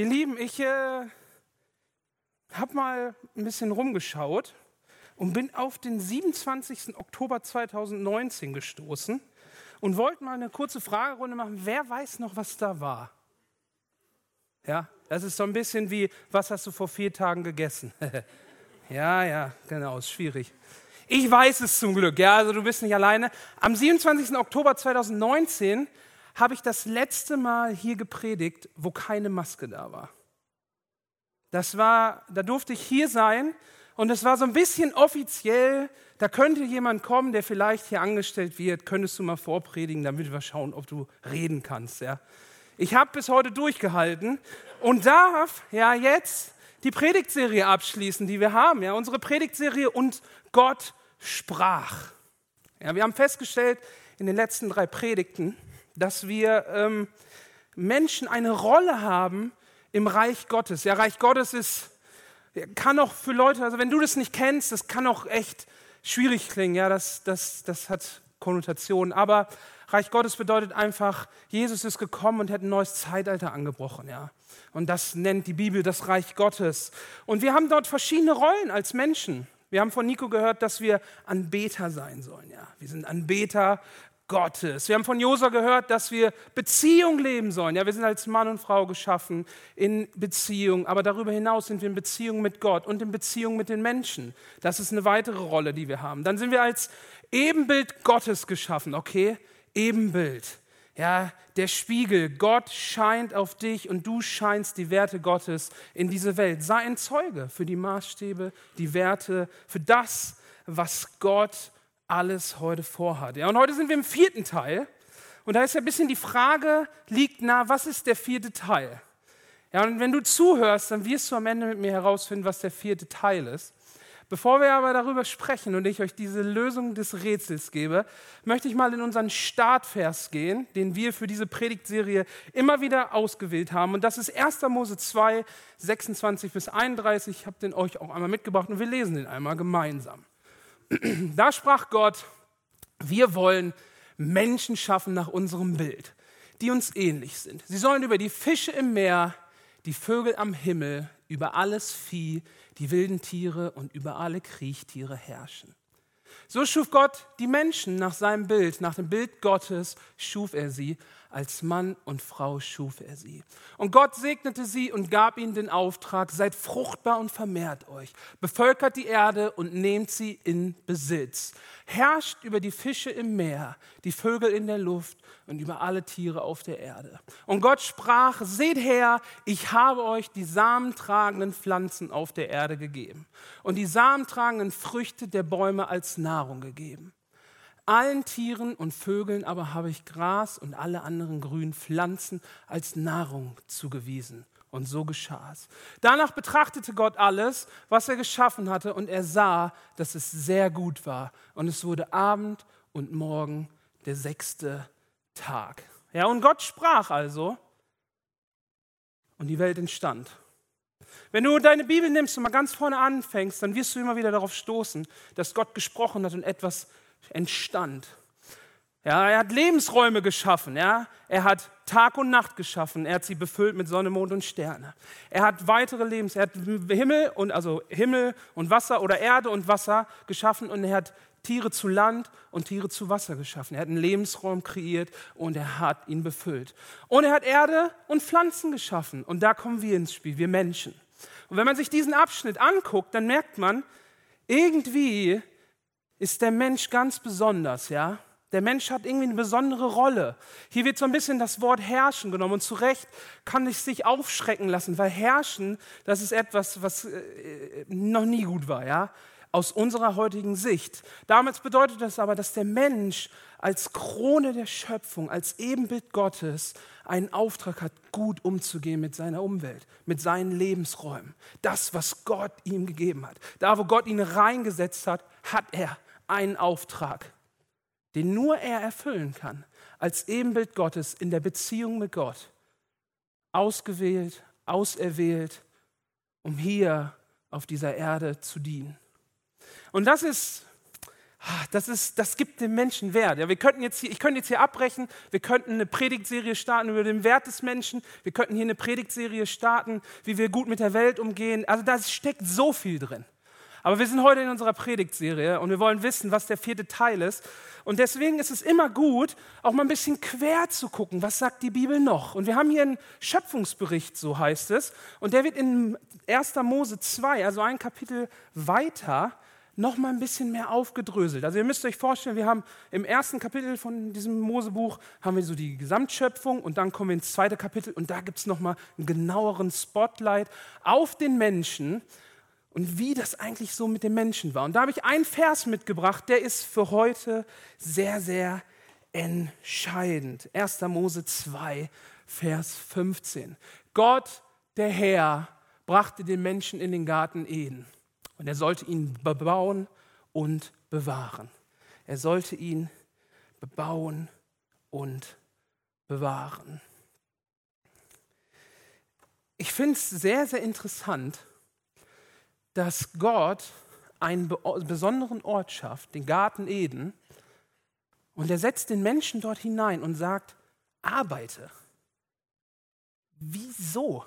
Ihr Lieben, ich äh, habe mal ein bisschen rumgeschaut und bin auf den 27. Oktober 2019 gestoßen und wollte mal eine kurze Fragerunde machen. Wer weiß noch, was da war? Ja, das ist so ein bisschen wie, was hast du vor vier Tagen gegessen? ja, ja, genau, ist schwierig. Ich weiß es zum Glück, ja, also du bist nicht alleine. Am 27. Oktober 2019 habe ich das letzte Mal hier gepredigt, wo keine Maske da war. Das war, da durfte ich hier sein und es war so ein bisschen offiziell, da könnte jemand kommen, der vielleicht hier angestellt wird, könntest du mal vorpredigen, damit wir schauen, ob du reden kannst, ja. Ich habe bis heute durchgehalten und darf ja jetzt die Predigtserie abschließen, die wir haben, ja, unsere Predigtserie und Gott sprach. Ja, wir haben festgestellt in den letzten drei Predigten, dass wir ähm, Menschen eine Rolle haben im Reich Gottes. Ja, Reich Gottes ist, kann auch für Leute, also wenn du das nicht kennst, das kann auch echt schwierig klingen. Ja, das, das, das hat Konnotationen. Aber Reich Gottes bedeutet einfach, Jesus ist gekommen und hat ein neues Zeitalter angebrochen. Ja. Und das nennt die Bibel das Reich Gottes. Und wir haben dort verschiedene Rollen als Menschen. Wir haben von Nico gehört, dass wir Anbeter sein sollen. Ja, wir sind Anbeter Gottes. Wir haben von Josa gehört, dass wir Beziehung leben sollen. Ja, wir sind als Mann und Frau geschaffen in Beziehung, aber darüber hinaus sind wir in Beziehung mit Gott und in Beziehung mit den Menschen. Das ist eine weitere Rolle, die wir haben. Dann sind wir als Ebenbild Gottes geschaffen, okay? Ebenbild. Ja, der Spiegel. Gott scheint auf dich und du scheinst die Werte Gottes in diese Welt. Sei ein Zeuge für die Maßstäbe, die Werte, für das, was Gott alles heute vorhat. Ja, und heute sind wir im vierten Teil. Und da ist ja ein bisschen die Frage, liegt nah, was ist der vierte Teil? Ja, und wenn du zuhörst, dann wirst du am Ende mit mir herausfinden, was der vierte Teil ist. Bevor wir aber darüber sprechen und ich euch diese Lösung des Rätsels gebe, möchte ich mal in unseren Startvers gehen, den wir für diese Predigtserie immer wieder ausgewählt haben. Und das ist 1. Mose 2, 26 bis 31. Ich habe den euch auch einmal mitgebracht und wir lesen den einmal gemeinsam. Da sprach Gott, wir wollen Menschen schaffen nach unserem Bild, die uns ähnlich sind. Sie sollen über die Fische im Meer, die Vögel am Himmel, über alles Vieh, die wilden Tiere und über alle Kriechtiere herrschen. So schuf Gott die Menschen nach seinem Bild, nach dem Bild Gottes schuf er sie. Als Mann und Frau schuf er sie. Und Gott segnete sie und gab ihnen den Auftrag, seid fruchtbar und vermehrt euch, bevölkert die Erde und nehmt sie in Besitz, herrscht über die Fische im Meer, die Vögel in der Luft und über alle Tiere auf der Erde. Und Gott sprach, seht her, ich habe euch die samentragenden Pflanzen auf der Erde gegeben und die samentragenden Früchte der Bäume als Nahrung gegeben. Allen Tieren und Vögeln aber habe ich Gras und alle anderen grünen Pflanzen als Nahrung zugewiesen. Und so geschah es. Danach betrachtete Gott alles, was er geschaffen hatte, und er sah, dass es sehr gut war. Und es wurde Abend und Morgen der sechste Tag. Ja, und Gott sprach also, und die Welt entstand. Wenn du deine Bibel nimmst und mal ganz vorne anfängst, dann wirst du immer wieder darauf stoßen, dass Gott gesprochen hat und etwas entstand. Ja, er hat Lebensräume geschaffen, ja. Er hat Tag und Nacht geschaffen, er hat sie befüllt mit Sonne, Mond und Sterne. Er hat weitere Lebens, er hat Himmel und also Himmel und Wasser oder Erde und Wasser geschaffen und er hat Tiere zu Land und Tiere zu Wasser geschaffen. Er hat einen Lebensraum kreiert und er hat ihn befüllt. Und er hat Erde und Pflanzen geschaffen und da kommen wir ins Spiel, wir Menschen. Und wenn man sich diesen Abschnitt anguckt, dann merkt man, irgendwie ist der Mensch ganz besonders, ja? Der Mensch hat irgendwie eine besondere Rolle. Hier wird so ein bisschen das Wort herrschen genommen und zu Recht kann es sich aufschrecken lassen, weil herrschen, das ist etwas, was äh, noch nie gut war, ja? Aus unserer heutigen Sicht. Damals bedeutet das aber, dass der Mensch als Krone der Schöpfung, als Ebenbild Gottes einen Auftrag hat, gut umzugehen mit seiner Umwelt, mit seinen Lebensräumen. Das, was Gott ihm gegeben hat. Da, wo Gott ihn reingesetzt hat, hat er einen Auftrag, den nur er erfüllen kann, als Ebenbild Gottes in der Beziehung mit Gott. Ausgewählt, auserwählt, um hier auf dieser Erde zu dienen. Und das ist ah, das, ist, das gibt dem Menschen Wert. Ja, wir könnten jetzt hier, ich könnte jetzt hier abbrechen, wir könnten eine Predigtserie starten über den Wert des Menschen, wir könnten hier eine Predigtserie starten, wie wir gut mit der Welt umgehen. Also da steckt so viel drin. Aber wir sind heute in unserer Predigtserie und wir wollen wissen, was der vierte Teil ist. Und deswegen ist es immer gut, auch mal ein bisschen quer zu gucken, was sagt die Bibel noch. Und wir haben hier einen Schöpfungsbericht, so heißt es. Und der wird in 1. Mose 2, also ein Kapitel weiter, noch mal ein bisschen mehr aufgedröselt. Also ihr müsst euch vorstellen, wir haben im ersten Kapitel von diesem Mosebuch haben wir so die Gesamtschöpfung und dann kommen wir ins zweite Kapitel und da gibt es noch mal einen genaueren Spotlight auf den Menschen und wie das eigentlich so mit dem Menschen war. Und da habe ich einen Vers mitgebracht, der ist für heute sehr, sehr entscheidend. 1. Mose 2, Vers 15. Gott, der Herr, brachte den Menschen in den Garten Eden und er sollte ihn bebauen und bewahren. Er sollte ihn bebauen und bewahren. Ich finde es sehr, sehr interessant, dass Gott einen besonderen Ort schafft, den Garten Eden, und er setzt den Menschen dort hinein und sagt, arbeite. Wieso?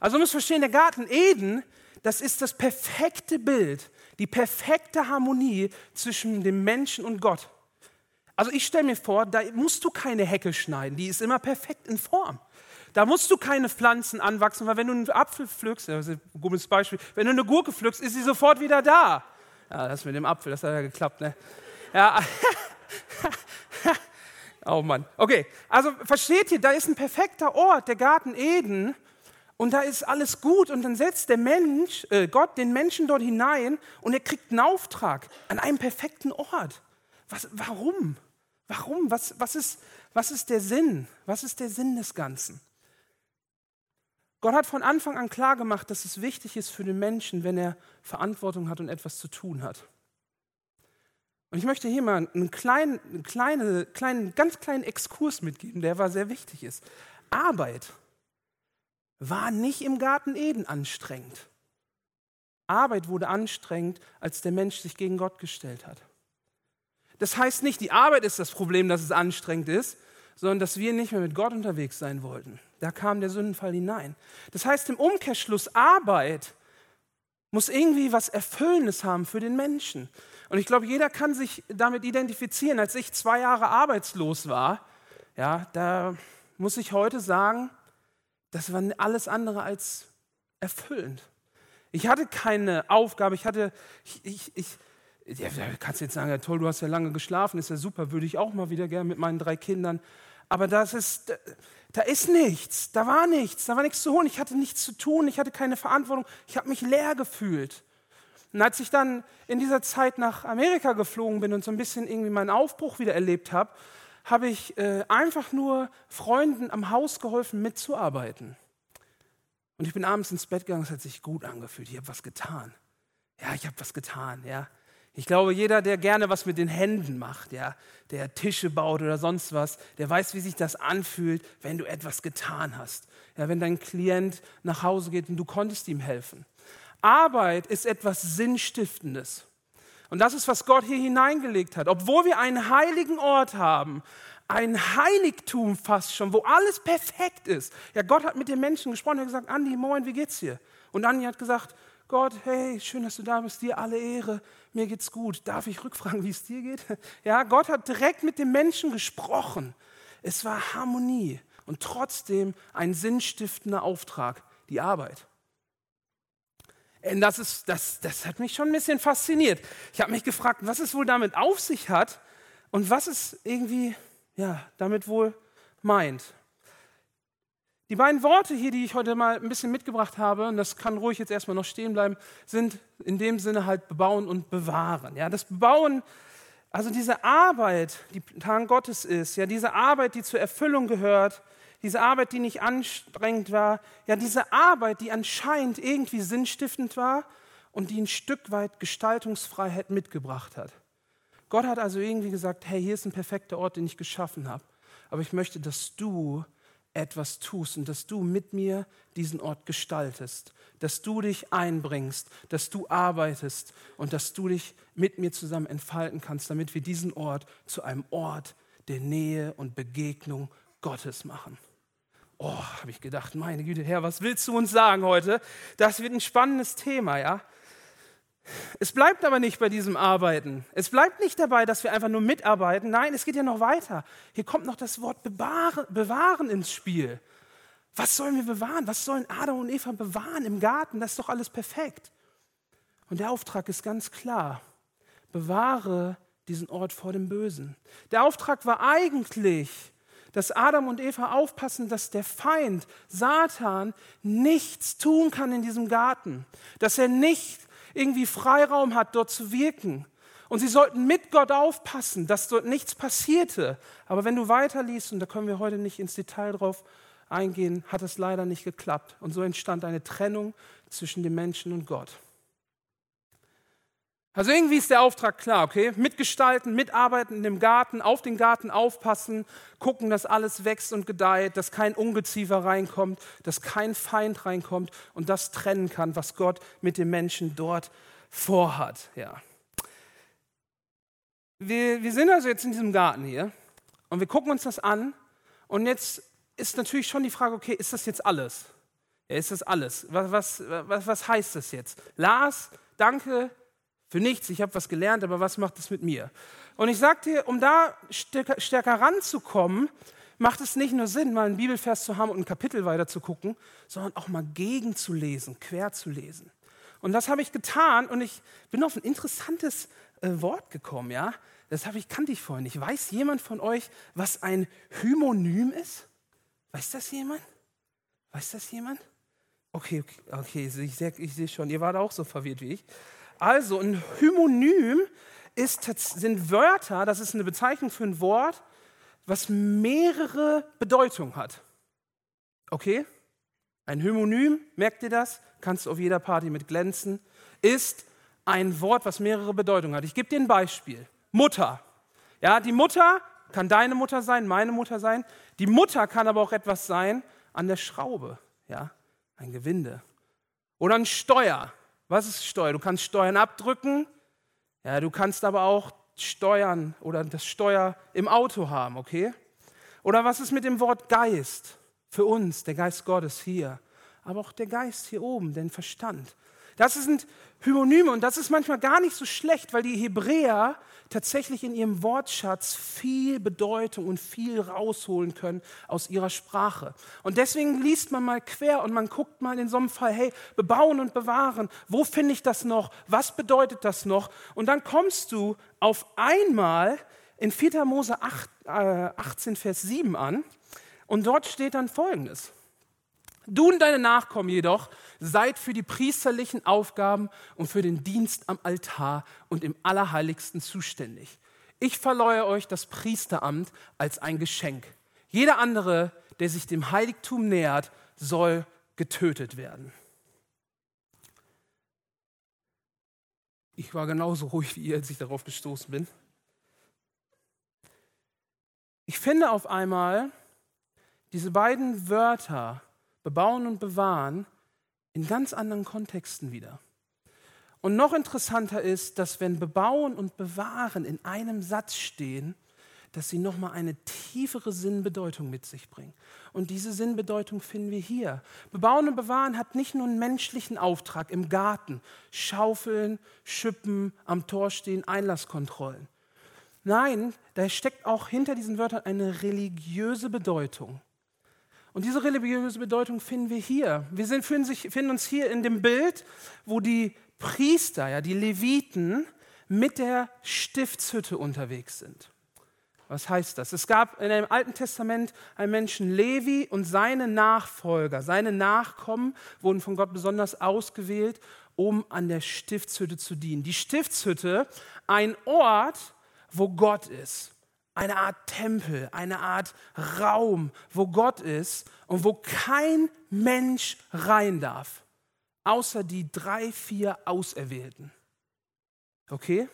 Also, du musst verstehen, der Garten Eden, das ist das perfekte Bild, die perfekte Harmonie zwischen dem Menschen und Gott. Also, ich stelle mir vor, da musst du keine Hecke schneiden, die ist immer perfekt in Form. Da musst du keine Pflanzen anwachsen, weil wenn du einen Apfel pflückst, das ist ein gutes Beispiel, wenn du eine Gurke pflückst, ist sie sofort wieder da. Ja, das mit dem Apfel, das hat ja geklappt, ne? Ja. oh Mann. Okay, also versteht ihr, da ist ein perfekter Ort, der Garten Eden, und da ist alles gut. Und dann setzt der Mensch, äh, Gott den Menschen dort hinein und er kriegt einen Auftrag an einem perfekten Ort. Was, warum? Warum? Was, was, ist, was ist der Sinn? Was ist der Sinn des Ganzen? Gott hat von Anfang an klar gemacht, dass es wichtig ist für den Menschen, wenn er Verantwortung hat und etwas zu tun hat. Und ich möchte hier mal einen kleinen, einen kleinen, ganz kleinen Exkurs mitgeben, der aber sehr wichtig ist. Arbeit war nicht im Garten Eden anstrengend. Arbeit wurde anstrengend, als der Mensch sich gegen Gott gestellt hat. Das heißt nicht, die Arbeit ist das Problem, dass es anstrengend ist, sondern dass wir nicht mehr mit Gott unterwegs sein wollten. Da kam der Sündenfall hinein. Das heißt im Umkehrschluss, Arbeit muss irgendwie was Erfüllendes haben für den Menschen. Und ich glaube, jeder kann sich damit identifizieren. Als ich zwei Jahre arbeitslos war, ja, da muss ich heute sagen, das war alles andere als erfüllend. Ich hatte keine Aufgabe, ich hatte, ich, ich, ich ja, kannst jetzt sagen, ja, toll, du hast ja lange geschlafen, ist ja super, würde ich auch mal wieder gerne mit meinen drei Kindern. Aber das ist, da ist nichts, da war nichts, da war nichts zu holen. Ich hatte nichts zu tun, ich hatte keine Verantwortung, ich habe mich leer gefühlt. Und als ich dann in dieser Zeit nach Amerika geflogen bin und so ein bisschen irgendwie meinen Aufbruch wieder erlebt habe, habe ich äh, einfach nur Freunden am Haus geholfen, mitzuarbeiten. Und ich bin abends ins Bett gegangen, es hat sich gut angefühlt. Ich habe was getan. Ja, ich habe was getan, ja. Ich glaube, jeder, der gerne was mit den Händen macht, ja, der Tische baut oder sonst was, der weiß, wie sich das anfühlt, wenn du etwas getan hast. Ja, wenn dein Klient nach Hause geht und du konntest ihm helfen. Arbeit ist etwas Sinnstiftendes. Und das ist, was Gott hier hineingelegt hat. Obwohl wir einen heiligen Ort haben, ein Heiligtum fast schon, wo alles perfekt ist. Ja, Gott hat mit den Menschen gesprochen, er hat gesagt, Andi, moin, wie geht's dir? Und Andi hat gesagt, Gott, hey, schön, dass du da bist, dir alle Ehre, mir geht's gut. Darf ich rückfragen, wie es dir geht? Ja, Gott hat direkt mit dem Menschen gesprochen. Es war Harmonie und trotzdem ein sinnstiftender Auftrag, die Arbeit. Das, ist, das, das hat mich schon ein bisschen fasziniert. Ich habe mich gefragt, was es wohl damit auf sich hat und was es irgendwie ja, damit wohl meint. Die beiden Worte hier, die ich heute mal ein bisschen mitgebracht habe, und das kann ruhig jetzt erstmal noch stehen bleiben, sind in dem Sinne halt bebauen und bewahren. Ja, das Bebauen, also diese Arbeit, die Tag Gottes ist, ja, diese Arbeit, die zur Erfüllung gehört, diese Arbeit, die nicht anstrengend war, ja, diese Arbeit, die anscheinend irgendwie sinnstiftend war und die ein Stück weit Gestaltungsfreiheit mitgebracht hat. Gott hat also irgendwie gesagt, hey, hier ist ein perfekter Ort, den ich geschaffen habe, aber ich möchte, dass du etwas tust und dass du mit mir diesen Ort gestaltest, dass du dich einbringst, dass du arbeitest und dass du dich mit mir zusammen entfalten kannst, damit wir diesen Ort zu einem Ort der Nähe und Begegnung Gottes machen. Oh, habe ich gedacht, meine Güte, Herr, was willst du uns sagen heute? Das wird ein spannendes Thema, ja? Es bleibt aber nicht bei diesem Arbeiten. Es bleibt nicht dabei, dass wir einfach nur mitarbeiten. Nein, es geht ja noch weiter. Hier kommt noch das Wort bewahren, ins Spiel. Was sollen wir bewahren? Was sollen Adam und Eva bewahren im Garten? Das ist doch alles perfekt. Und der Auftrag ist ganz klar. Bewahre diesen Ort vor dem Bösen. Der Auftrag war eigentlich, dass Adam und Eva aufpassen, dass der Feind, Satan, nichts tun kann in diesem Garten. Dass er nicht irgendwie Freiraum hat, dort zu wirken. Und sie sollten mit Gott aufpassen, dass dort nichts passierte. Aber wenn du weiterliest, und da können wir heute nicht ins Detail drauf eingehen, hat es leider nicht geklappt. Und so entstand eine Trennung zwischen dem Menschen und Gott. Also irgendwie ist der Auftrag klar, okay? Mitgestalten, mitarbeiten in dem Garten, auf den Garten aufpassen, gucken, dass alles wächst und gedeiht, dass kein Ungeziefer reinkommt, dass kein Feind reinkommt und das trennen kann, was Gott mit dem Menschen dort vorhat, ja. Wir, wir sind also jetzt in diesem Garten hier und wir gucken uns das an und jetzt ist natürlich schon die Frage, okay, ist das jetzt alles? Ja, ist das alles? Was, was, was, was heißt das jetzt? Lars, danke, für nichts, ich habe was gelernt, aber was macht es mit mir? Und ich dir, um da stärker, ranzukommen, macht es nicht nur Sinn, mal einen Bibelvers zu haben und ein Kapitel weiter zu gucken, sondern auch mal gegenzulesen, quer zu lesen. Und das habe ich getan und ich bin auf ein interessantes äh, Wort gekommen, ja. Das habe ich, kannte ich vorhin nicht. Weiß jemand von euch, was ein Hymonym ist? Weiß das jemand? Weiß das jemand? Okay, okay, okay ich sehe seh schon, ihr wart auch so verwirrt wie ich. Also ein Hymonym ist, sind Wörter, das ist eine Bezeichnung für ein Wort, was mehrere Bedeutungen hat. Okay? Ein Hymonym, merkt ihr das? Kannst du auf jeder Party mit glänzen, ist ein Wort, was mehrere Bedeutungen hat. Ich gebe dir ein Beispiel. Mutter. Ja, die Mutter kann deine Mutter sein, meine Mutter sein. Die Mutter kann aber auch etwas sein an der Schraube. Ja, ein Gewinde. Oder ein Steuer. Was ist Steuer? Du kannst Steuern abdrücken, ja, du kannst aber auch Steuern oder das Steuer im Auto haben, okay? Oder was ist mit dem Wort Geist? Für uns, der Geist Gottes hier, aber auch der Geist hier oben, den Verstand. Das sind Hymonyme und das ist manchmal gar nicht so schlecht, weil die Hebräer tatsächlich in ihrem Wortschatz viel Bedeutung und viel rausholen können aus ihrer Sprache. Und deswegen liest man mal quer und man guckt mal in so einem Fall, hey, bebauen und bewahren, wo finde ich das noch? Was bedeutet das noch? Und dann kommst du auf einmal in 4. Mose 8, äh, 18, Vers 7 an und dort steht dann folgendes. Du und deine Nachkommen jedoch seid für die priesterlichen Aufgaben und für den Dienst am Altar und im Allerheiligsten zuständig. Ich verleihe euch das Priesteramt als ein Geschenk. Jeder andere, der sich dem Heiligtum nähert, soll getötet werden. Ich war genauso ruhig wie ihr, als ich darauf gestoßen bin. Ich finde auf einmal diese beiden Wörter, bebauen und bewahren, in ganz anderen Kontexten wieder. Und noch interessanter ist, dass wenn bebauen und bewahren in einem Satz stehen, dass sie nochmal eine tiefere Sinnbedeutung mit sich bringen. Und diese Sinnbedeutung finden wir hier. Bebauen und bewahren hat nicht nur einen menschlichen Auftrag im Garten, Schaufeln, Schippen, am Tor stehen, Einlasskontrollen. Nein, da steckt auch hinter diesen Wörtern eine religiöse Bedeutung. Und diese religiöse Bedeutung finden wir hier. Wir sind, finden, sich, finden uns hier in dem Bild, wo die Priester, ja, die Leviten mit der Stiftshütte unterwegs sind. Was heißt das? Es gab in dem Alten Testament einen Menschen Levi und seine Nachfolger, seine Nachkommen wurden von Gott besonders ausgewählt, um an der Stiftshütte zu dienen. Die Stiftshütte, ein Ort, wo Gott ist eine Art Tempel, eine Art Raum, wo Gott ist und wo kein Mensch rein darf, außer die drei, vier Auserwählten. Okay?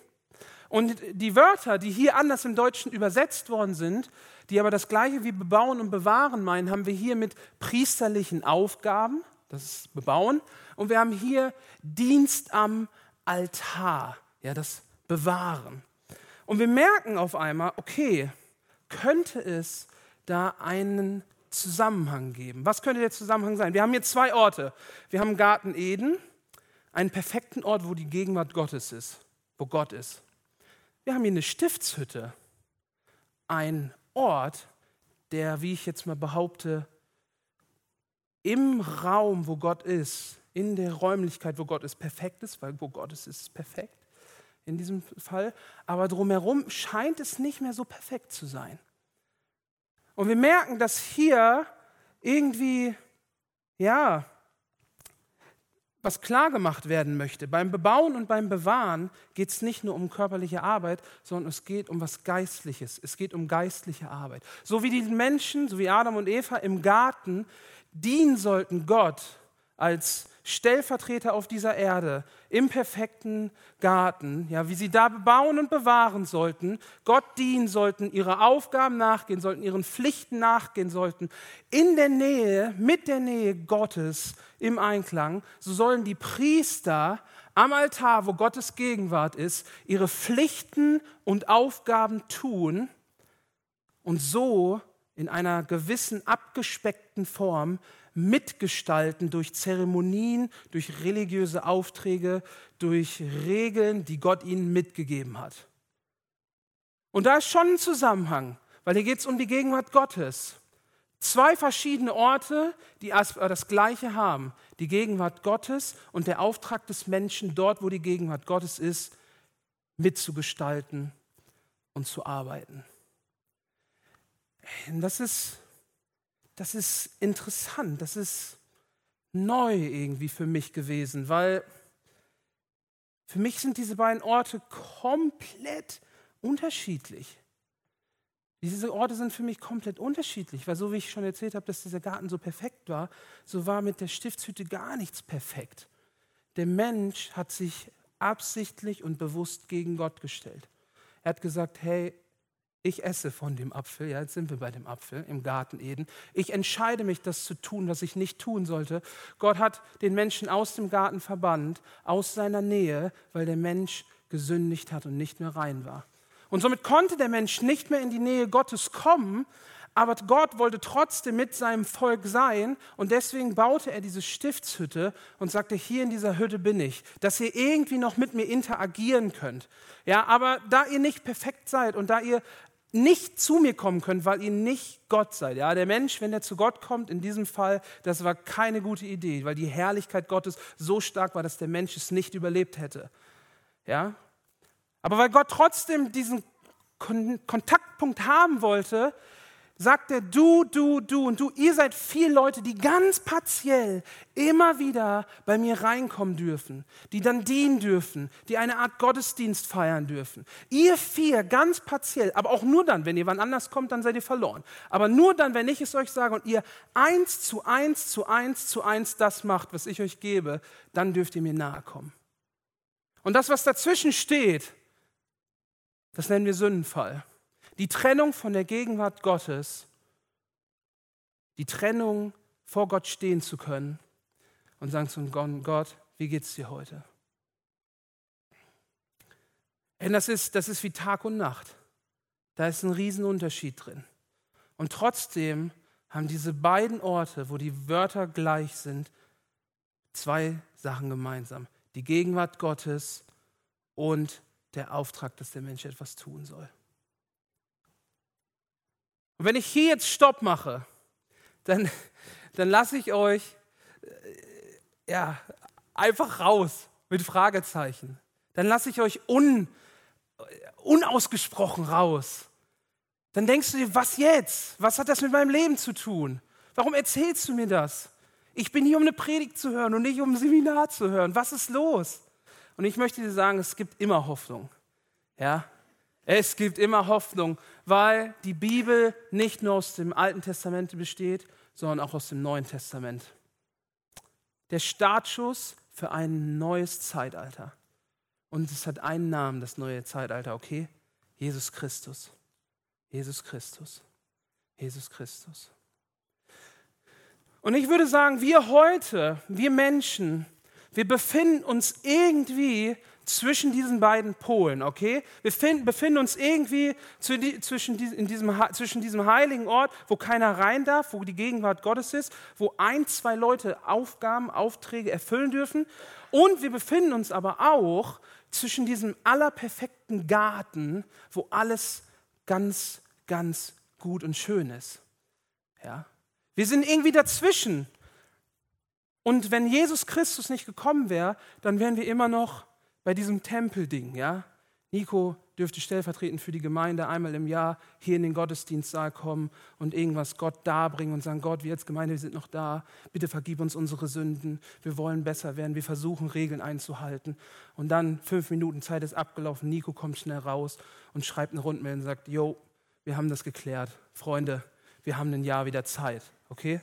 Und die Wörter, die hier anders im Deutschen übersetzt worden sind, die aber das gleiche wie bebauen und bewahren meinen, haben wir hier mit priesterlichen Aufgaben, das ist bebauen, und wir haben hier Dienst am Altar, ja, das Bewahren. Und wir merken auf einmal, okay, könnte es da einen Zusammenhang geben? Was könnte der Zusammenhang sein? Wir haben hier zwei Orte. Wir haben Garten Eden, einen perfekten Ort, wo die Gegenwart Gottes ist, wo Gott ist. Wir haben hier eine Stiftshütte, ein Ort, der, wie ich jetzt mal behaupte, im Raum, wo Gott ist, in der Räumlichkeit, wo Gott ist, perfekt ist, weil wo Gott ist, ist perfekt in diesem Fall. Aber drumherum scheint es nicht mehr so perfekt zu sein. Und wir merken, dass hier irgendwie, ja, was klar gemacht werden möchte. Beim Bebauen und beim Bewahren geht es nicht nur um körperliche Arbeit, sondern es geht um was Geistliches. Es geht um geistliche Arbeit. So wie die Menschen, so wie Adam und Eva im Garten dienen sollten Gott als Stellvertreter auf dieser Erde im perfekten Garten, ja, wie sie da bebauen und bewahren sollten, Gott dienen sollten, ihre Aufgaben nachgehen sollten, ihren Pflichten nachgehen sollten, in der Nähe, mit der Nähe Gottes im Einklang, so sollen die Priester am Altar, wo Gottes Gegenwart ist, ihre Pflichten und Aufgaben tun und so in einer gewissen abgespeckten Form mitgestalten durch Zeremonien, durch religiöse Aufträge, durch Regeln, die Gott ihnen mitgegeben hat. Und da ist schon ein Zusammenhang, weil hier geht es um die Gegenwart Gottes. Zwei verschiedene Orte, die das Gleiche haben. Die Gegenwart Gottes und der Auftrag des Menschen, dort, wo die Gegenwart Gottes ist, mitzugestalten und zu arbeiten. Das ist das ist interessant, das ist neu irgendwie für mich gewesen, weil für mich sind diese beiden Orte komplett unterschiedlich. Diese Orte sind für mich komplett unterschiedlich, weil so wie ich schon erzählt habe, dass dieser Garten so perfekt war, so war mit der Stiftshütte gar nichts perfekt. Der Mensch hat sich absichtlich und bewusst gegen Gott gestellt. Er hat gesagt, hey, ich esse von dem Apfel, ja, jetzt sind wir bei dem Apfel im Garten Eden. Ich entscheide mich, das zu tun, was ich nicht tun sollte. Gott hat den Menschen aus dem Garten verbannt, aus seiner Nähe, weil der Mensch gesündigt hat und nicht mehr rein war. Und somit konnte der Mensch nicht mehr in die Nähe Gottes kommen, aber Gott wollte trotzdem mit seinem Volk sein und deswegen baute er diese Stiftshütte und sagte, hier in dieser Hütte bin ich, dass ihr irgendwie noch mit mir interagieren könnt. Ja, aber da ihr nicht perfekt seid und da ihr nicht zu mir kommen könnt, weil ihr nicht Gott seid. Ja, der Mensch, wenn er zu Gott kommt, in diesem Fall, das war keine gute Idee, weil die Herrlichkeit Gottes so stark war, dass der Mensch es nicht überlebt hätte. Ja, aber weil Gott trotzdem diesen Kon Kontaktpunkt haben wollte, sagt er, du, du, du und du, ihr seid vier Leute, die ganz partiell immer wieder bei mir reinkommen dürfen, die dann dienen dürfen, die eine Art Gottesdienst feiern dürfen. Ihr vier ganz partiell, aber auch nur dann, wenn ihr wann anders kommt, dann seid ihr verloren. Aber nur dann, wenn ich es euch sage und ihr eins zu eins zu eins zu eins das macht, was ich euch gebe, dann dürft ihr mir nahe kommen. Und das, was dazwischen steht, das nennen wir Sündenfall. Die Trennung von der Gegenwart Gottes, die Trennung vor Gott stehen zu können und sagen zu Gott, wie geht's dir heute? Denn das ist, das ist wie Tag und Nacht. Da ist ein Riesenunterschied drin. Und trotzdem haben diese beiden Orte, wo die Wörter gleich sind, zwei Sachen gemeinsam. Die Gegenwart Gottes und der Auftrag, dass der Mensch etwas tun soll. Und wenn ich hier jetzt Stopp mache, dann, dann lasse ich euch äh, ja, einfach raus mit Fragezeichen. Dann lasse ich euch un, unausgesprochen raus. Dann denkst du dir, was jetzt? Was hat das mit meinem Leben zu tun? Warum erzählst du mir das? Ich bin hier, um eine Predigt zu hören und nicht um ein Seminar zu hören. Was ist los? Und ich möchte dir sagen, es gibt immer Hoffnung. Ja, es gibt immer Hoffnung, weil die Bibel nicht nur aus dem Alten Testament besteht, sondern auch aus dem Neuen Testament. Der Startschuss für ein neues Zeitalter. Und es hat einen Namen, das neue Zeitalter, okay? Jesus Christus. Jesus Christus. Jesus Christus. Und ich würde sagen, wir heute, wir Menschen, wir befinden uns irgendwie zwischen diesen beiden Polen, okay? Wir finden, befinden uns irgendwie zwischen, diesem, zwischen diesem heiligen Ort, wo keiner rein darf, wo die Gegenwart Gottes ist, wo ein, zwei Leute Aufgaben, Aufträge erfüllen dürfen. Und wir befinden uns aber auch zwischen diesem allerperfekten Garten, wo alles ganz, ganz gut und schön ist. Ja? Wir sind irgendwie dazwischen. Und wenn Jesus Christus nicht gekommen wäre, dann wären wir immer noch bei diesem Tempelding. Ja? Nico dürfte stellvertretend für die Gemeinde einmal im Jahr hier in den Gottesdienstsaal kommen und irgendwas Gott darbringen und sagen, Gott, wir als Gemeinde, wir sind noch da, bitte vergib uns unsere Sünden, wir wollen besser werden, wir versuchen Regeln einzuhalten. Und dann fünf Minuten Zeit ist abgelaufen, Nico kommt schnell raus und schreibt eine Rundmail und sagt, Jo, wir haben das geklärt, Freunde, wir haben ein Jahr wieder Zeit, okay?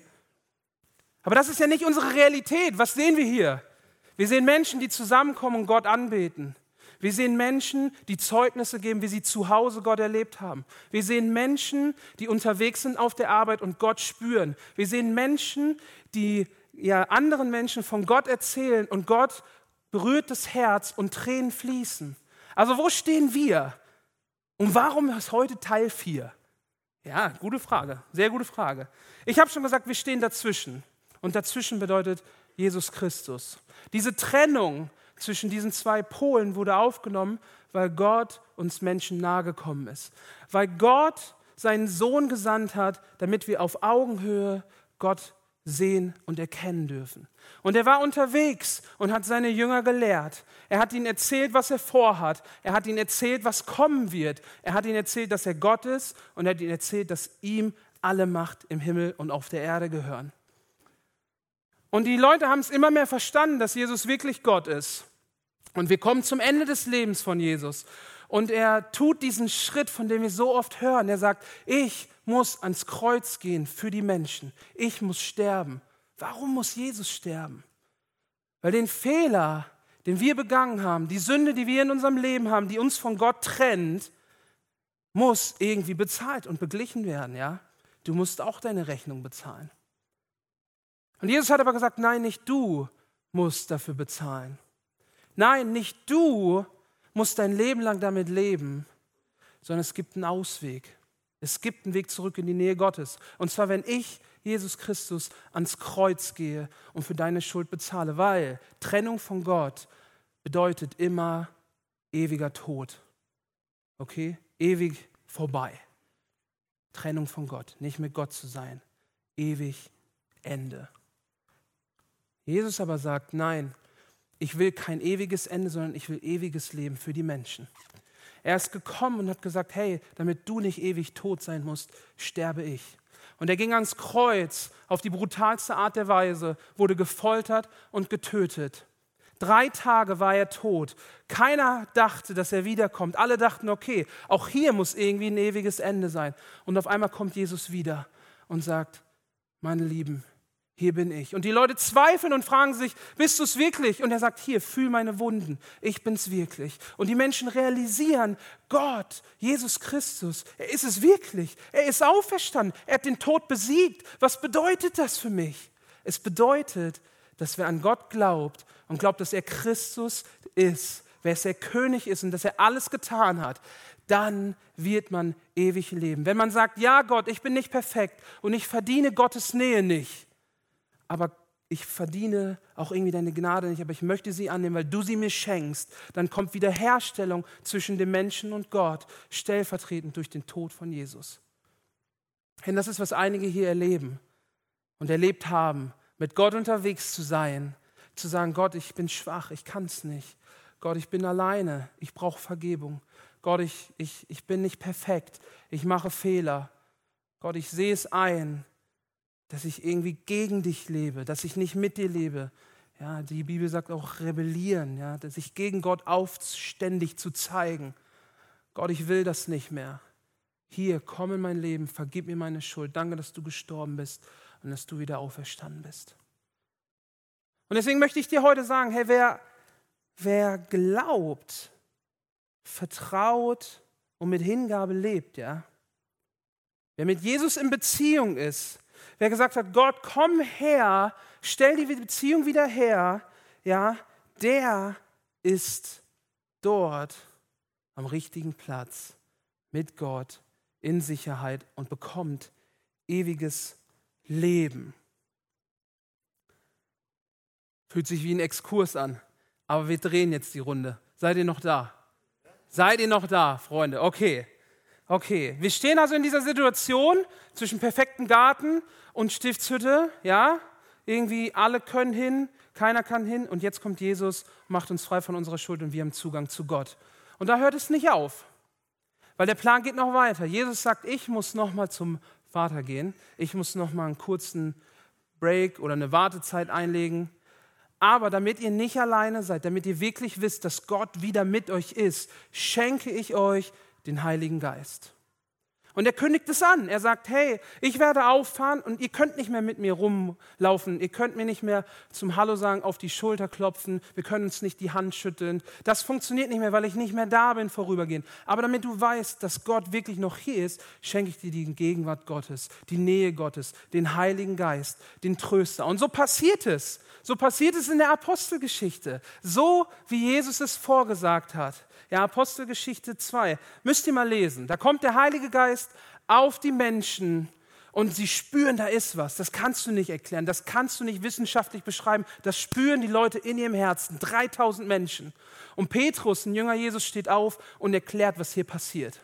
Aber das ist ja nicht unsere Realität. Was sehen wir hier? Wir sehen Menschen, die zusammenkommen und Gott anbeten. Wir sehen Menschen, die Zeugnisse geben, wie sie zu Hause Gott erlebt haben. Wir sehen Menschen, die unterwegs sind auf der Arbeit und Gott spüren. Wir sehen Menschen, die ja, anderen Menschen von Gott erzählen und Gott berührt das Herz und Tränen fließen. Also wo stehen wir? Und warum ist heute Teil 4? Ja, gute Frage, sehr gute Frage. Ich habe schon gesagt, wir stehen dazwischen. Und dazwischen bedeutet Jesus Christus. Diese Trennung zwischen diesen zwei Polen wurde aufgenommen, weil Gott uns Menschen nahegekommen ist. Weil Gott seinen Sohn gesandt hat, damit wir auf Augenhöhe Gott sehen und erkennen dürfen. Und er war unterwegs und hat seine Jünger gelehrt. Er hat ihnen erzählt, was er vorhat. Er hat ihnen erzählt, was kommen wird. Er hat ihnen erzählt, dass er Gott ist und er hat ihnen erzählt, dass ihm alle Macht im Himmel und auf der Erde gehören. Und die Leute haben es immer mehr verstanden, dass Jesus wirklich Gott ist. Und wir kommen zum Ende des Lebens von Jesus. Und er tut diesen Schritt, von dem wir so oft hören. Er sagt, ich muss ans Kreuz gehen für die Menschen. Ich muss sterben. Warum muss Jesus sterben? Weil den Fehler, den wir begangen haben, die Sünde, die wir in unserem Leben haben, die uns von Gott trennt, muss irgendwie bezahlt und beglichen werden, ja? Du musst auch deine Rechnung bezahlen. Und Jesus hat aber gesagt, nein, nicht du musst dafür bezahlen. Nein, nicht du musst dein Leben lang damit leben, sondern es gibt einen Ausweg. Es gibt einen Weg zurück in die Nähe Gottes. Und zwar, wenn ich, Jesus Christus, ans Kreuz gehe und für deine Schuld bezahle, weil Trennung von Gott bedeutet immer ewiger Tod. Okay? Ewig vorbei. Trennung von Gott, nicht mit Gott zu sein. Ewig Ende. Jesus aber sagt, nein, ich will kein ewiges Ende, sondern ich will ewiges Leben für die Menschen. Er ist gekommen und hat gesagt, hey, damit du nicht ewig tot sein musst, sterbe ich. Und er ging ans Kreuz auf die brutalste Art der Weise, wurde gefoltert und getötet. Drei Tage war er tot. Keiner dachte, dass er wiederkommt. Alle dachten, okay, auch hier muss irgendwie ein ewiges Ende sein. Und auf einmal kommt Jesus wieder und sagt, meine Lieben, hier bin ich. Und die Leute zweifeln und fragen sich, bist du es wirklich? Und er sagt, hier, fühl meine Wunden, ich bin's wirklich. Und die Menschen realisieren, Gott, Jesus Christus, er ist es wirklich. Er ist auferstanden, er hat den Tod besiegt. Was bedeutet das für mich? Es bedeutet, dass wer an Gott glaubt und glaubt, dass er Christus ist, wer der König ist und dass er alles getan hat, dann wird man ewig leben. Wenn man sagt, ja Gott, ich bin nicht perfekt und ich verdiene Gottes Nähe nicht, aber ich verdiene auch irgendwie deine Gnade nicht, aber ich möchte sie annehmen, weil du sie mir schenkst. Dann kommt Wiederherstellung zwischen dem Menschen und Gott, stellvertretend durch den Tod von Jesus. Denn das ist, was einige hier erleben und erlebt haben, mit Gott unterwegs zu sein, zu sagen, Gott, ich bin schwach, ich kann es nicht. Gott, ich bin alleine, ich brauche Vergebung. Gott, ich, ich, ich bin nicht perfekt, ich mache Fehler. Gott, ich sehe es ein, dass ich irgendwie gegen dich lebe, dass ich nicht mit dir lebe. Ja, die Bibel sagt auch rebellieren, ja, dass ich gegen Gott aufständig zu zeigen. Gott, ich will das nicht mehr. Hier, komm in mein Leben, vergib mir meine Schuld. Danke, dass du gestorben bist und dass du wieder auferstanden bist. Und deswegen möchte ich dir heute sagen, hey, wer, wer glaubt, vertraut und mit Hingabe lebt, ja, wer mit Jesus in Beziehung ist, wer gesagt hat, Gott, komm her, stell die Beziehung wieder her, ja, der ist dort am richtigen Platz mit Gott in Sicherheit und bekommt ewiges Leben. Fühlt sich wie ein Exkurs an, aber wir drehen jetzt die Runde. Seid ihr noch da? Seid ihr noch da, Freunde? Okay. Okay, wir stehen also in dieser Situation zwischen perfektem Garten und Stiftshütte, ja? Irgendwie alle können hin, keiner kann hin und jetzt kommt Jesus, macht uns frei von unserer Schuld und wir haben Zugang zu Gott. Und da hört es nicht auf, weil der Plan geht noch weiter. Jesus sagt, ich muss noch mal zum Vater gehen, ich muss noch mal einen kurzen Break oder eine Wartezeit einlegen. Aber damit ihr nicht alleine seid, damit ihr wirklich wisst, dass Gott wieder mit euch ist, schenke ich euch den Heiligen Geist. Und er kündigt es an. Er sagt, hey, ich werde auffahren und ihr könnt nicht mehr mit mir rumlaufen. Ihr könnt mir nicht mehr zum Hallo sagen, auf die Schulter klopfen. Wir können uns nicht die Hand schütteln. Das funktioniert nicht mehr, weil ich nicht mehr da bin vorübergehend. Aber damit du weißt, dass Gott wirklich noch hier ist, schenke ich dir die Gegenwart Gottes, die Nähe Gottes, den Heiligen Geist, den Tröster. Und so passiert es. So passiert es in der Apostelgeschichte. So wie Jesus es vorgesagt hat. Ja, Apostelgeschichte 2. Müsst ihr mal lesen. Da kommt der Heilige Geist auf die Menschen und sie spüren, da ist was. Das kannst du nicht erklären. Das kannst du nicht wissenschaftlich beschreiben. Das spüren die Leute in ihrem Herzen. 3000 Menschen. Und Petrus, ein Jünger Jesus, steht auf und erklärt, was hier passiert.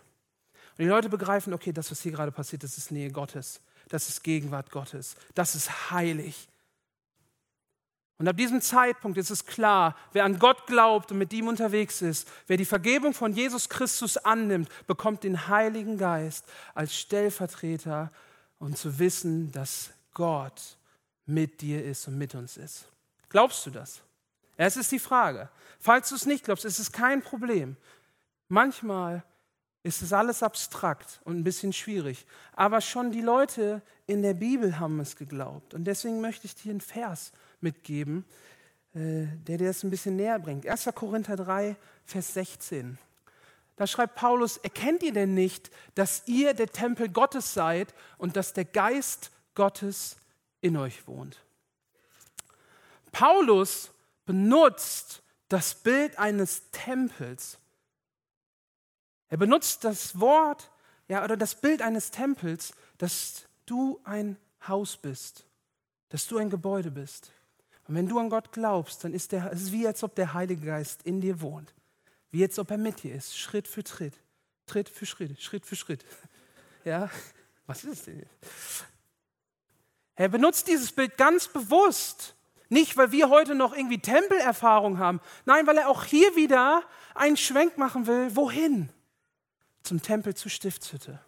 Und die Leute begreifen, okay, das, was hier gerade passiert, das ist Nähe Gottes. Das ist Gegenwart Gottes. Das ist heilig. Und ab diesem Zeitpunkt ist es klar, wer an Gott glaubt und mit ihm unterwegs ist, wer die Vergebung von Jesus Christus annimmt, bekommt den Heiligen Geist als Stellvertreter und zu wissen, dass Gott mit dir ist und mit uns ist. Glaubst du das? Es ist die Frage. Falls du es nicht glaubst, ist es kein Problem. Manchmal ist es alles abstrakt und ein bisschen schwierig. Aber schon die Leute in der Bibel haben es geglaubt. Und deswegen möchte ich dir einen Vers mitgeben, äh, der dir das ein bisschen näher bringt. 1. Korinther 3, Vers 16. Da schreibt Paulus, erkennt ihr denn nicht, dass ihr der Tempel Gottes seid und dass der Geist Gottes in euch wohnt? Paulus benutzt das Bild eines Tempels. Er benutzt das Wort ja, oder das Bild eines Tempels, dass du ein Haus bist, dass du ein Gebäude bist. Und wenn du an Gott glaubst, dann ist es wie als ob der Heilige Geist in dir wohnt. Wie als ob er mit dir ist, Schritt für Schritt, Tritt für Schritt, Schritt für Schritt. Ja, was ist das denn? Er benutzt dieses Bild ganz bewusst. Nicht, weil wir heute noch irgendwie Tempelerfahrung haben. Nein, weil er auch hier wieder einen Schwenk machen will. Wohin? Zum Tempel zur Stiftshütte.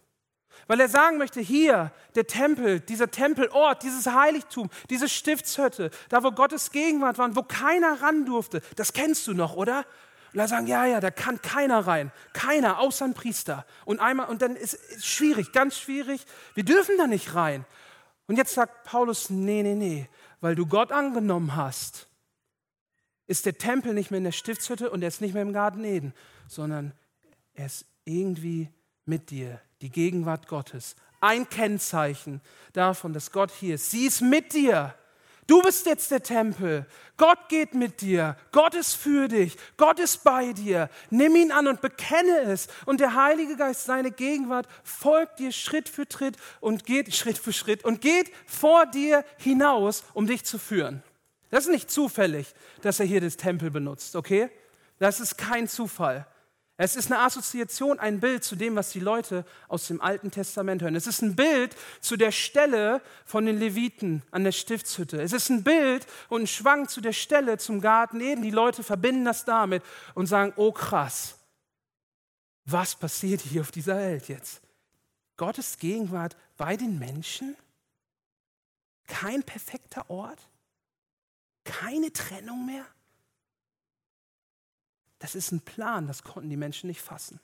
Weil er sagen möchte, hier, der Tempel, dieser Tempelort, dieses Heiligtum, diese Stiftshütte, da wo Gottes Gegenwart war, wo keiner ran durfte, das kennst du noch, oder? Und da sagen, ja, ja, da kann keiner rein. Keiner, außer ein Priester. Und einmal, und dann ist es schwierig, ganz schwierig. Wir dürfen da nicht rein. Und jetzt sagt Paulus, nee, nee, nee, weil du Gott angenommen hast, ist der Tempel nicht mehr in der Stiftshütte und er ist nicht mehr im Garten Eden, sondern er ist irgendwie mit dir die Gegenwart Gottes. Ein Kennzeichen davon, dass Gott hier ist. Sie ist mit dir. Du bist jetzt der Tempel. Gott geht mit dir. Gott ist für dich. Gott ist bei dir. Nimm ihn an und bekenne es. Und der Heilige Geist, seine Gegenwart, folgt dir Schritt für Schritt und geht Schritt für Schritt und geht vor dir hinaus, um dich zu führen. Das ist nicht zufällig, dass er hier das Tempel benutzt, okay? Das ist kein Zufall. Es ist eine Assoziation, ein Bild zu dem, was die Leute aus dem Alten Testament hören. Es ist ein Bild zu der Stelle von den Leviten an der Stiftshütte. Es ist ein Bild und ein Schwang zu der Stelle zum Garten Eden. Die Leute verbinden das damit und sagen, oh krass, was passiert hier auf dieser Welt jetzt? Gottes Gegenwart bei den Menschen? Kein perfekter Ort? Keine Trennung mehr? Das ist ein Plan, das konnten die Menschen nicht fassen.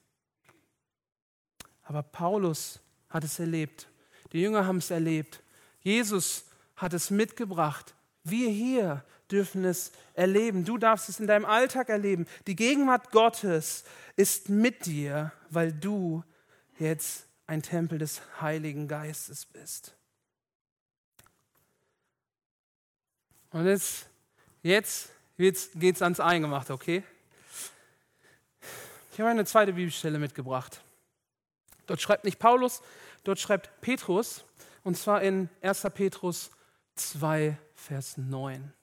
Aber Paulus hat es erlebt. Die Jünger haben es erlebt. Jesus hat es mitgebracht. Wir hier dürfen es erleben. Du darfst es in deinem Alltag erleben. Die Gegenwart Gottes ist mit dir, weil du jetzt ein Tempel des Heiligen Geistes bist. Und jetzt, jetzt, jetzt geht es ans Eingemachte, okay? Ich habe eine zweite Bibelstelle mitgebracht. Dort schreibt nicht Paulus, dort schreibt Petrus, und zwar in 1. Petrus 2, Vers 9.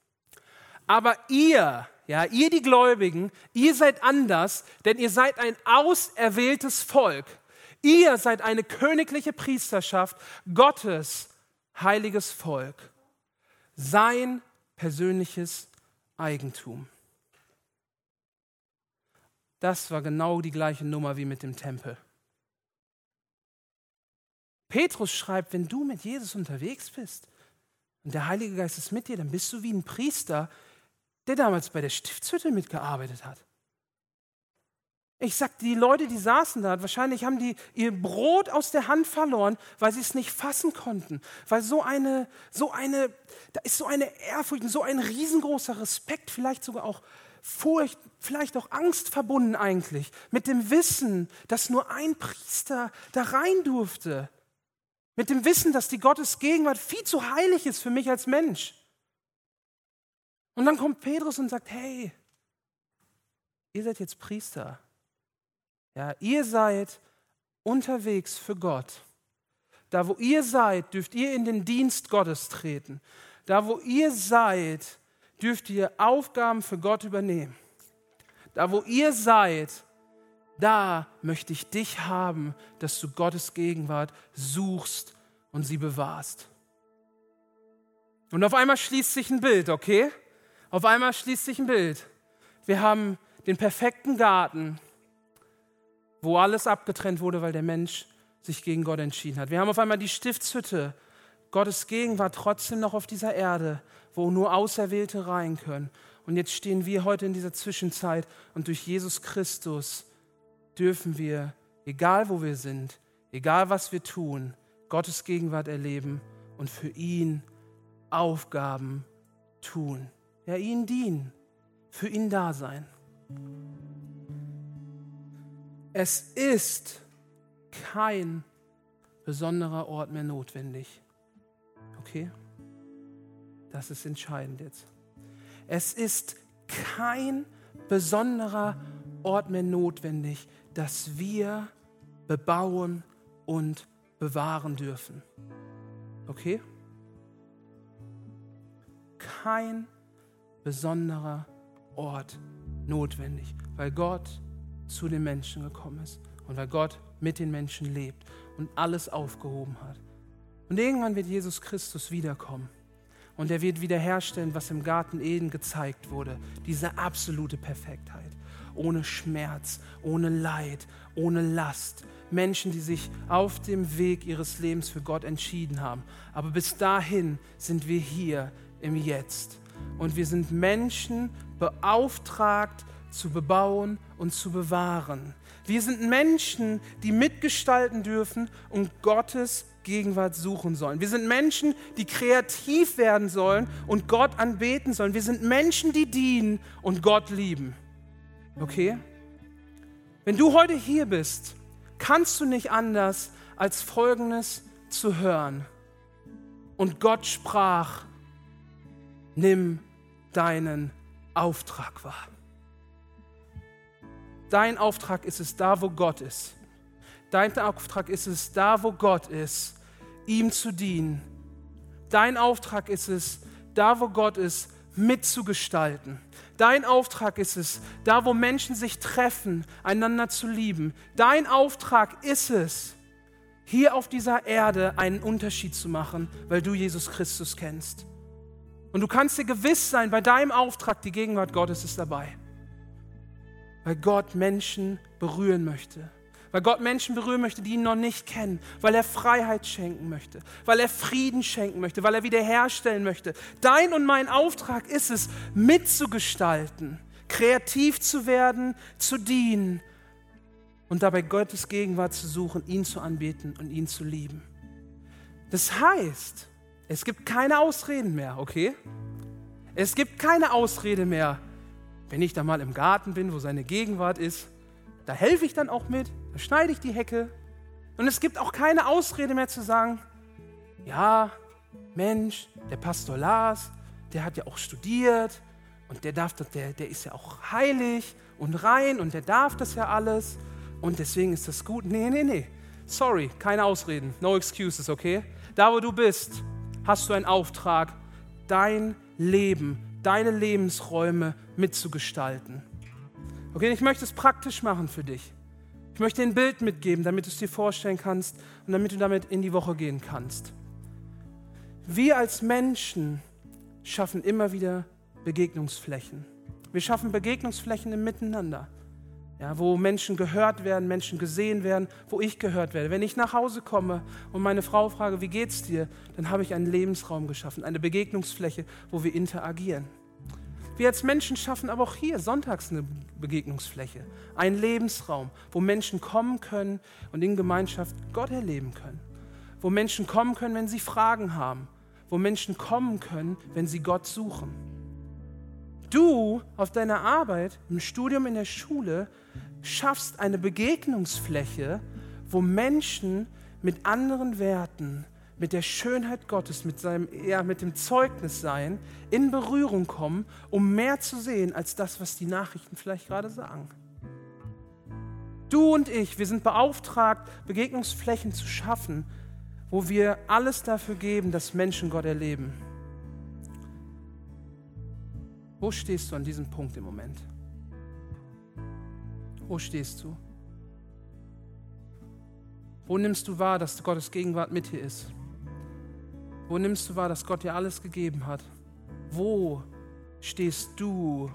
Aber ihr, ja, ihr die Gläubigen, ihr seid anders, denn ihr seid ein auserwähltes Volk. Ihr seid eine königliche Priesterschaft, Gottes heiliges Volk, sein persönliches Eigentum. Das war genau die gleiche Nummer wie mit dem Tempel. Petrus schreibt, wenn du mit Jesus unterwegs bist und der Heilige Geist ist mit dir, dann bist du wie ein Priester, der damals bei der Stiftshütte mitgearbeitet hat. Ich sag, die Leute, die saßen da, wahrscheinlich haben die ihr Brot aus der Hand verloren, weil sie es nicht fassen konnten. Weil so eine, so eine, da ist so eine Ehrfurcht, so ein riesengroßer Respekt, vielleicht sogar auch Furcht, vielleicht auch Angst verbunden eigentlich, mit dem Wissen, dass nur ein Priester da rein durfte. Mit dem Wissen, dass die Gottes Gegenwart viel zu heilig ist für mich als Mensch. Und dann kommt Petrus und sagt, hey, ihr seid jetzt Priester. Ja, ihr seid unterwegs für Gott. Da, wo ihr seid, dürft ihr in den Dienst Gottes treten. Da, wo ihr seid, dürft ihr Aufgaben für Gott übernehmen. Da, wo ihr seid, da möchte ich dich haben, dass du Gottes Gegenwart suchst und sie bewahrst. Und auf einmal schließt sich ein Bild, okay? Auf einmal schließt sich ein Bild. Wir haben den perfekten Garten, wo alles abgetrennt wurde, weil der Mensch sich gegen Gott entschieden hat. Wir haben auf einmal die Stiftshütte. Gottes Gegenwart trotzdem noch auf dieser Erde, wo nur Auserwählte rein können. Und jetzt stehen wir heute in dieser Zwischenzeit und durch Jesus Christus dürfen wir, egal wo wir sind, egal was wir tun, Gottes Gegenwart erleben und für ihn Aufgaben tun. Ja, ihn dienen, für ihn da sein. Es ist kein besonderer Ort mehr notwendig. Okay? Das ist entscheidend jetzt. Es ist kein besonderer Ort mehr notwendig, dass wir bebauen und bewahren dürfen. Okay? Kein besonderer Ort notwendig, weil Gott zu den Menschen gekommen ist und weil Gott mit den Menschen lebt und alles aufgehoben hat. Und irgendwann wird Jesus Christus wiederkommen und er wird wiederherstellen, was im Garten Eden gezeigt wurde, diese absolute Perfektheit, ohne Schmerz, ohne Leid, ohne Last. Menschen, die sich auf dem Weg ihres Lebens für Gott entschieden haben. Aber bis dahin sind wir hier im Jetzt. Und wir sind Menschen beauftragt, zu bebauen und zu bewahren. Wir sind Menschen, die mitgestalten dürfen und Gottes Gegenwart suchen sollen. Wir sind Menschen, die kreativ werden sollen und Gott anbeten sollen. Wir sind Menschen, die dienen und Gott lieben. Okay? Wenn du heute hier bist, kannst du nicht anders als Folgendes zu hören. Und Gott sprach, nimm deinen Auftrag wahr. Dein Auftrag ist es, da wo Gott ist. Dein Auftrag ist es, da wo Gott ist, ihm zu dienen. Dein Auftrag ist es, da wo Gott ist, mitzugestalten. Dein Auftrag ist es, da wo Menschen sich treffen, einander zu lieben. Dein Auftrag ist es, hier auf dieser Erde einen Unterschied zu machen, weil du Jesus Christus kennst. Und du kannst dir gewiss sein, bei deinem Auftrag, die Gegenwart Gottes ist dabei weil Gott Menschen berühren möchte. Weil Gott Menschen berühren möchte, die ihn noch nicht kennen, weil er Freiheit schenken möchte, weil er Frieden schenken möchte, weil er wiederherstellen möchte. Dein und mein Auftrag ist es, mitzugestalten, kreativ zu werden, zu dienen und dabei Gottes Gegenwart zu suchen, ihn zu anbeten und ihn zu lieben. Das heißt, es gibt keine Ausreden mehr, okay? Es gibt keine Ausrede mehr. Wenn ich da mal im Garten bin, wo seine Gegenwart ist, da helfe ich dann auch mit, da schneide ich die Hecke. Und es gibt auch keine Ausrede mehr zu sagen, ja, Mensch, der Pastor Lars, der hat ja auch studiert und der darf das, der, der ist ja auch heilig und rein und der darf das ja alles und deswegen ist das gut. Nee, nee, nee. Sorry, keine Ausreden. No excuses, okay? Da, wo du bist, hast du einen Auftrag, dein Leben, deine Lebensräume mitzugestalten. Okay, ich möchte es praktisch machen für dich. Ich möchte dir ein Bild mitgeben, damit du es dir vorstellen kannst und damit du damit in die Woche gehen kannst. Wir als Menschen schaffen immer wieder Begegnungsflächen. Wir schaffen Begegnungsflächen im Miteinander, ja, wo Menschen gehört werden, Menschen gesehen werden, wo ich gehört werde. Wenn ich nach Hause komme und meine Frau frage, wie geht's dir, dann habe ich einen Lebensraum geschaffen, eine Begegnungsfläche, wo wir interagieren. Wir als Menschen schaffen aber auch hier sonntags eine Begegnungsfläche, einen Lebensraum, wo Menschen kommen können und in Gemeinschaft Gott erleben können. Wo Menschen kommen können, wenn sie Fragen haben. Wo Menschen kommen können, wenn sie Gott suchen. Du auf deiner Arbeit, im Studium, in der Schule schaffst eine Begegnungsfläche, wo Menschen mit anderen Werten, mit der Schönheit Gottes, mit, seinem, ja, mit dem Zeugnissein in Berührung kommen, um mehr zu sehen als das, was die Nachrichten vielleicht gerade sagen. Du und ich, wir sind beauftragt, Begegnungsflächen zu schaffen, wo wir alles dafür geben, dass Menschen Gott erleben. Wo stehst du an diesem Punkt im Moment? Wo stehst du? Wo nimmst du wahr, dass Gottes Gegenwart mit dir ist? Wo nimmst du wahr, dass Gott dir alles gegeben hat? Wo stehst du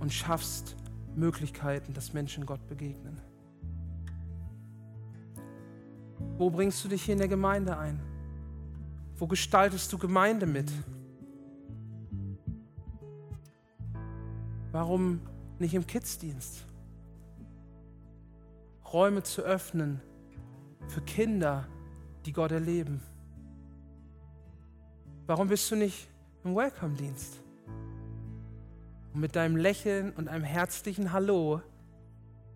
und schaffst Möglichkeiten, dass Menschen Gott begegnen? Wo bringst du dich hier in der Gemeinde ein? Wo gestaltest du Gemeinde mit? Warum nicht im Kidsdienst? Räume zu öffnen für Kinder, die Gott erleben. Warum bist du nicht im Welcome-Dienst? Und mit deinem Lächeln und einem herzlichen Hallo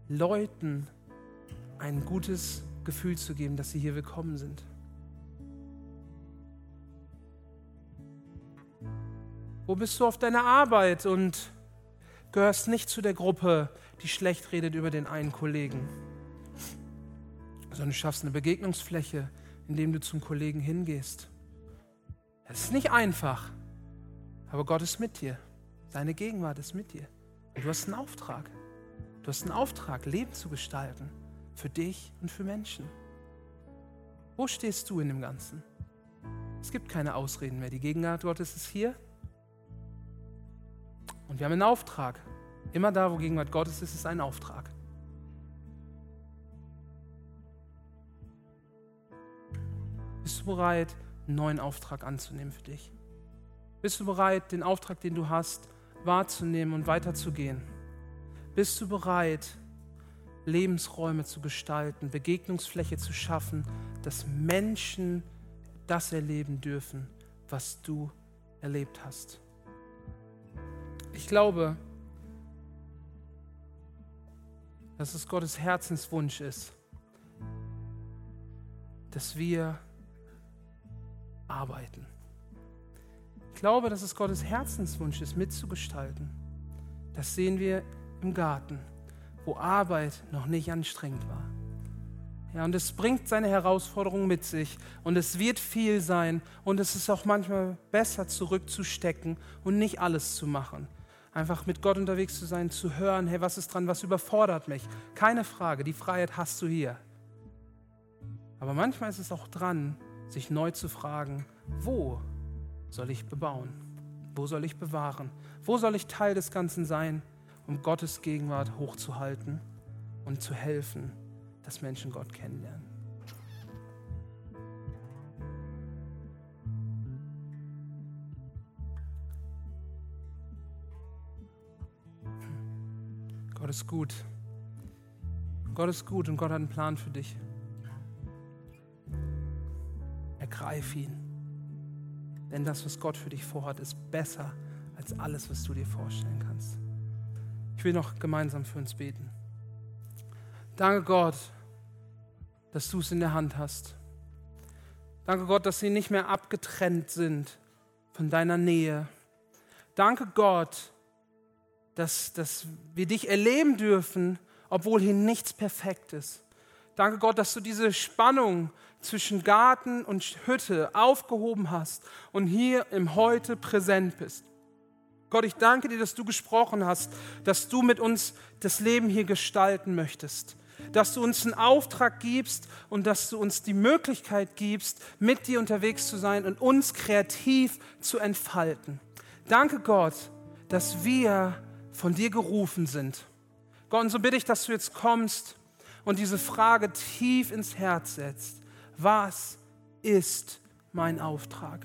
Leuten ein gutes Gefühl zu geben, dass sie hier willkommen sind. Wo bist du auf deiner Arbeit und gehörst nicht zu der Gruppe, die schlecht redet über den einen Kollegen, sondern du schaffst eine Begegnungsfläche, indem du zum Kollegen hingehst. Es ist nicht einfach, aber Gott ist mit dir. Seine Gegenwart ist mit dir. Und du hast einen Auftrag. Du hast einen Auftrag, Leben zu gestalten. Für dich und für Menschen. Wo stehst du in dem Ganzen? Es gibt keine Ausreden mehr. Die Gegenwart Gottes ist hier und wir haben einen Auftrag. Immer da, wo Gegenwart Gottes ist, ist ein Auftrag. Bist du bereit, einen neuen Auftrag anzunehmen für dich? Bist du bereit, den Auftrag, den du hast, wahrzunehmen und weiterzugehen? Bist du bereit, Lebensräume zu gestalten, Begegnungsfläche zu schaffen, dass Menschen das erleben dürfen, was du erlebt hast? Ich glaube, dass es Gottes Herzenswunsch ist, dass wir arbeiten. Ich glaube, dass es Gottes Herzenswunsch ist, mitzugestalten. Das sehen wir im Garten, wo Arbeit noch nicht anstrengend war. Ja, und es bringt seine Herausforderungen mit sich und es wird viel sein und es ist auch manchmal besser zurückzustecken und nicht alles zu machen einfach mit Gott unterwegs zu sein, zu hören, hey, was ist dran, was überfordert mich? Keine Frage, die Freiheit hast du hier. Aber manchmal ist es auch dran, sich neu zu fragen, wo soll ich bebauen? Wo soll ich bewahren? Wo soll ich Teil des Ganzen sein, um Gottes Gegenwart hochzuhalten und zu helfen, dass Menschen Gott kennenlernen? Gott ist gut. Gott ist gut und Gott hat einen Plan für dich. Ergreif ihn. Denn das, was Gott für dich vorhat, ist besser als alles, was du dir vorstellen kannst. Ich will noch gemeinsam für uns beten. Danke Gott, dass du es in der Hand hast. Danke Gott, dass sie nicht mehr abgetrennt sind von deiner Nähe. Danke Gott, dass, dass wir dich erleben dürfen, obwohl hier nichts perfekt ist. Danke Gott, dass du diese Spannung zwischen Garten und Hütte aufgehoben hast und hier im Heute präsent bist. Gott, ich danke dir, dass du gesprochen hast, dass du mit uns das Leben hier gestalten möchtest, dass du uns einen Auftrag gibst und dass du uns die Möglichkeit gibst, mit dir unterwegs zu sein und uns kreativ zu entfalten. Danke Gott, dass wir von dir gerufen sind. Gott, und so bitte ich, dass du jetzt kommst und diese Frage tief ins Herz setzt. Was ist mein Auftrag?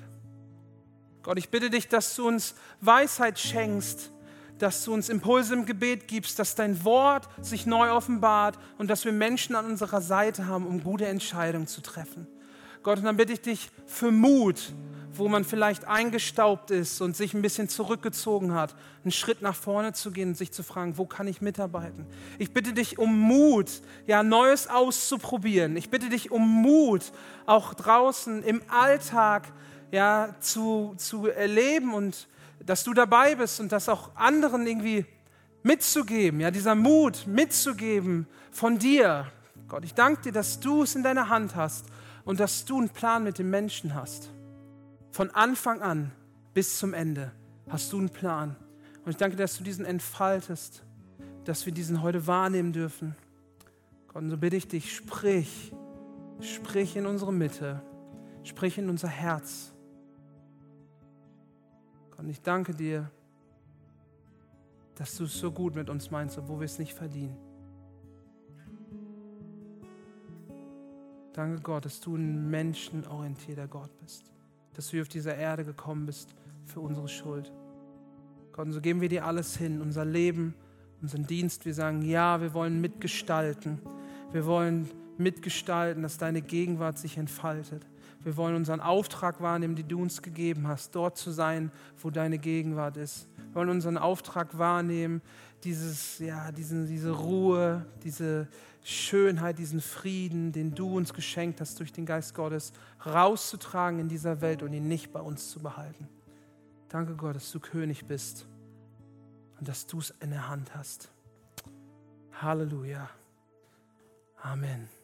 Gott, ich bitte dich, dass du uns Weisheit schenkst, dass du uns Impulse im Gebet gibst, dass dein Wort sich neu offenbart und dass wir Menschen an unserer Seite haben, um gute Entscheidungen zu treffen. Gott, und dann bitte ich dich für Mut, wo man vielleicht eingestaubt ist und sich ein bisschen zurückgezogen hat, einen Schritt nach vorne zu gehen und sich zu fragen, wo kann ich mitarbeiten? Ich bitte dich um Mut, ja, Neues auszuprobieren. Ich bitte dich um Mut, auch draußen im Alltag ja, zu, zu erleben und dass du dabei bist und das auch anderen irgendwie mitzugeben, ja, dieser Mut mitzugeben von dir. Gott, ich danke dir, dass du es in deiner Hand hast und dass du einen Plan mit dem Menschen hast. Von Anfang an bis zum Ende hast du einen Plan. Und ich danke, dass du diesen entfaltest, dass wir diesen heute wahrnehmen dürfen. Gott, und so bitte ich dich, sprich, sprich in unsere Mitte, sprich in unser Herz. Gott, und ich danke dir, dass du es so gut mit uns meinst, obwohl wir es nicht verdienen. Danke Gott, dass du ein menschenorientierter Gott bist dass du auf dieser Erde gekommen bist für unsere Schuld. Gott, und so geben wir dir alles hin, unser Leben, unseren Dienst. Wir sagen, ja, wir wollen mitgestalten. Wir wollen mitgestalten, dass deine Gegenwart sich entfaltet. Wir wollen unseren Auftrag wahrnehmen, den du uns gegeben hast, dort zu sein, wo deine Gegenwart ist. Wir wollen unseren Auftrag wahrnehmen, dieses, ja, diesen, diese Ruhe, diese Schönheit, diesen Frieden, den du uns geschenkt hast durch den Geist Gottes, rauszutragen in dieser Welt und ihn nicht bei uns zu behalten. Danke Gott, dass du König bist und dass du es in der Hand hast. Halleluja. Amen.